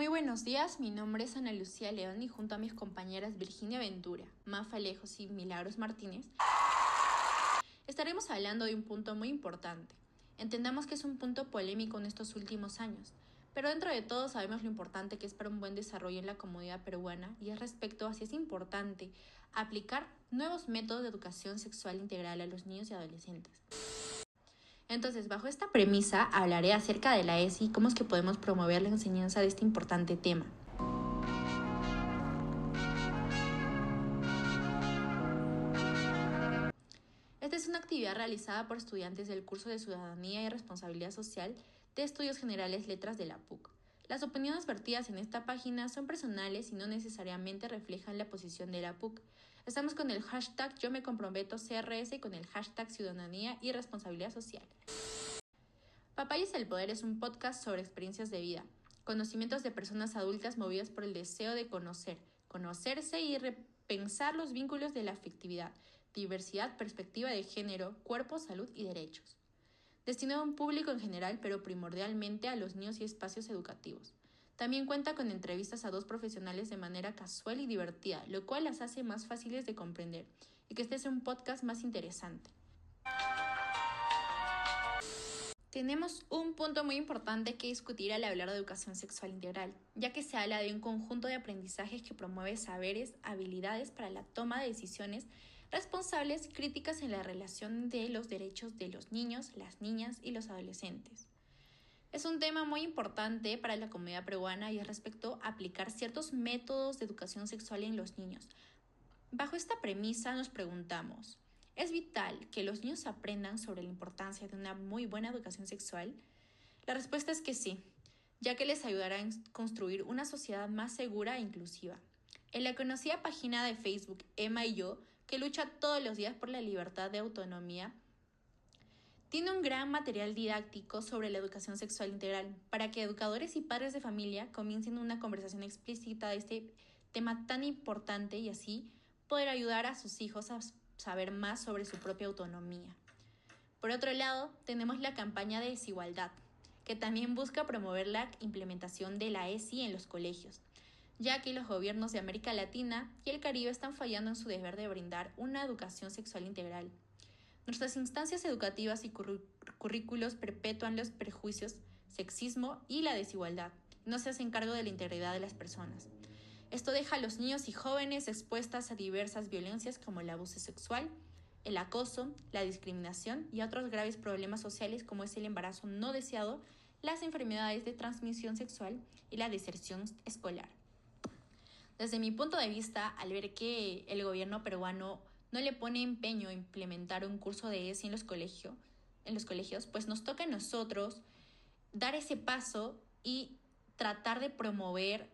Muy buenos días, mi nombre es Ana Lucía León y junto a mis compañeras Virginia Ventura, Mafa Lejos y Milagros Martínez, estaremos hablando de un punto muy importante. Entendamos que es un punto polémico en estos últimos años, pero dentro de todo sabemos lo importante que es para un buen desarrollo en la comunidad peruana y es respecto a si es importante aplicar nuevos métodos de educación sexual integral a los niños y adolescentes. Entonces, bajo esta premisa, hablaré acerca de la ESI y cómo es que podemos promover la enseñanza de este importante tema. Esta es una actividad realizada por estudiantes del curso de Ciudadanía y Responsabilidad Social de Estudios Generales Letras de la PUC. Las opiniones vertidas en esta página son personales y no necesariamente reflejan la posición de la PUC. Estamos con el hashtag Yo me comprometo CRS y con el hashtag Ciudadanía y Responsabilidad Social. Papayas el Poder es un podcast sobre experiencias de vida, conocimientos de personas adultas movidas por el deseo de conocer, conocerse y repensar los vínculos de la afectividad, diversidad, perspectiva de género, cuerpo, salud y derechos destinado a un público en general, pero primordialmente a los niños y espacios educativos. También cuenta con entrevistas a dos profesionales de manera casual y divertida, lo cual las hace más fáciles de comprender y que este sea un podcast más interesante. Tenemos un punto muy importante que discutir al hablar de educación sexual integral, ya que se habla de un conjunto de aprendizajes que promueve saberes, habilidades para la toma de decisiones responsables críticas en la relación de los derechos de los niños, las niñas y los adolescentes. Es un tema muy importante para la comunidad peruana y es respecto a aplicar ciertos métodos de educación sexual en los niños. Bajo esta premisa nos preguntamos, ¿es vital que los niños aprendan sobre la importancia de una muy buena educación sexual? La respuesta es que sí, ya que les ayudará a construir una sociedad más segura e inclusiva. En la conocida página de Facebook Emma y yo que lucha todos los días por la libertad de autonomía, tiene un gran material didáctico sobre la educación sexual integral para que educadores y padres de familia comiencen una conversación explícita de este tema tan importante y así poder ayudar a sus hijos a saber más sobre su propia autonomía. Por otro lado, tenemos la campaña de desigualdad, que también busca promover la implementación de la ESI en los colegios, ya que los gobiernos de América Latina y el Caribe están fallando en su deber de brindar una educación sexual integral. Nuestras instancias educativas y currículos perpetúan los prejuicios, sexismo y la desigualdad. No se hacen cargo de la integridad de las personas. Esto deja a los niños y jóvenes expuestas a diversas violencias como el abuso sexual, el acoso, la discriminación y otros graves problemas sociales como es el embarazo no deseado, las enfermedades de transmisión sexual y la deserción escolar. Desde mi punto de vista, al ver que el gobierno peruano no le pone empeño a implementar un curso de ESI en los, colegios, en los colegios, pues nos toca a nosotros dar ese paso y tratar de promover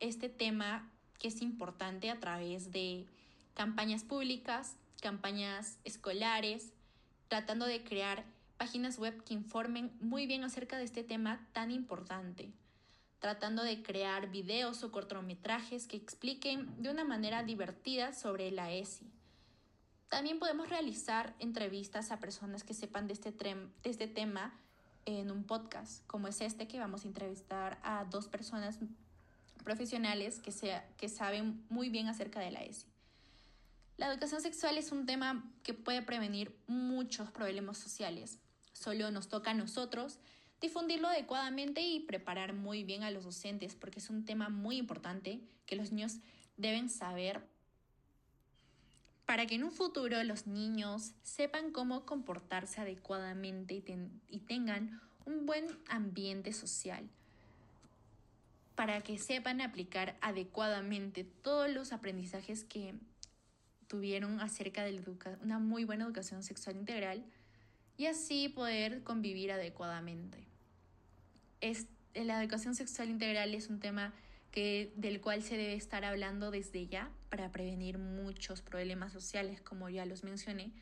este tema que es importante a través de campañas públicas, campañas escolares, tratando de crear páginas web que informen muy bien acerca de este tema tan importante tratando de crear videos o cortometrajes que expliquen de una manera divertida sobre la ESI. También podemos realizar entrevistas a personas que sepan de este, de este tema en un podcast, como es este que vamos a entrevistar a dos personas profesionales que, sea, que saben muy bien acerca de la ESI. La educación sexual es un tema que puede prevenir muchos problemas sociales. Solo nos toca a nosotros difundirlo adecuadamente y preparar muy bien a los docentes, porque es un tema muy importante que los niños deben saber para que en un futuro los niños sepan cómo comportarse adecuadamente y, tengan un buen ambiente social, para que sepan aplicar adecuadamente todos los aprendizajes que tuvieron acerca de una muy buena educación sexual integral y así poder convivir adecuadamente. Es, la educación sexual integral es un tema que, del cual se debe estar hablando desde ya para prevenir muchos problemas sociales, como ya los mencioné,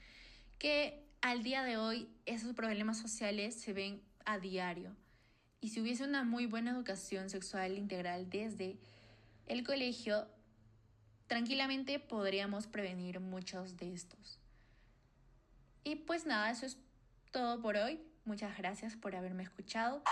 que al día de hoy esos problemas sociales se ven a diario. Y si hubiese una muy buena educación sexual integral desde el colegio, tranquilamente podríamos prevenir muchos de estos. Y pues nada, eso es todo por hoy. Muchas gracias por haberme escuchado.